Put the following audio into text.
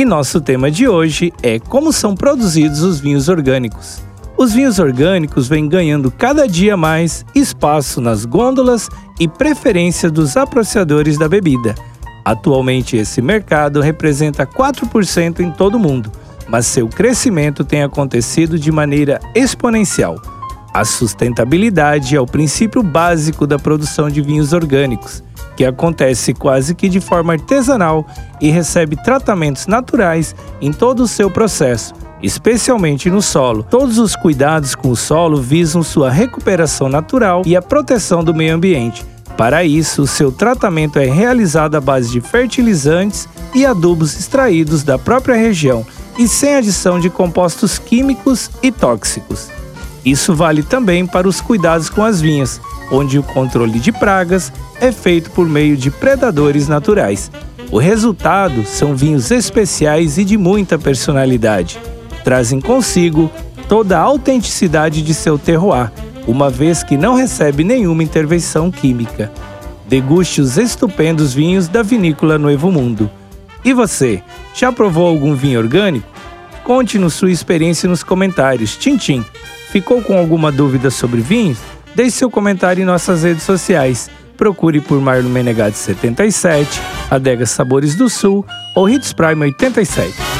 E nosso tema de hoje é como são produzidos os vinhos orgânicos. Os vinhos orgânicos vêm ganhando cada dia mais espaço nas gôndolas e preferência dos apreciadores da bebida. Atualmente, esse mercado representa 4% em todo o mundo, mas seu crescimento tem acontecido de maneira exponencial. A sustentabilidade é o princípio básico da produção de vinhos orgânicos que acontece quase que de forma artesanal e recebe tratamentos naturais em todo o seu processo, especialmente no solo. Todos os cuidados com o solo visam sua recuperação natural e a proteção do meio ambiente. Para isso, o seu tratamento é realizado à base de fertilizantes e adubos extraídos da própria região e sem adição de compostos químicos e tóxicos. Isso vale também para os cuidados com as vinhas, onde o controle de pragas é feito por meio de predadores naturais. O resultado são vinhos especiais e de muita personalidade. Trazem consigo toda a autenticidade de seu terroir, uma vez que não recebe nenhuma intervenção química. Deguste os estupendos vinhos da vinícola Novo Mundo. E você, já provou algum vinho orgânico? Conte-nos sua experiência nos comentários. Tintim, ficou com alguma dúvida sobre vinhos? Deixe seu comentário em nossas redes sociais. Procure por Marlon Menegatti 77, Adega Sabores do Sul ou Hits Prime 87.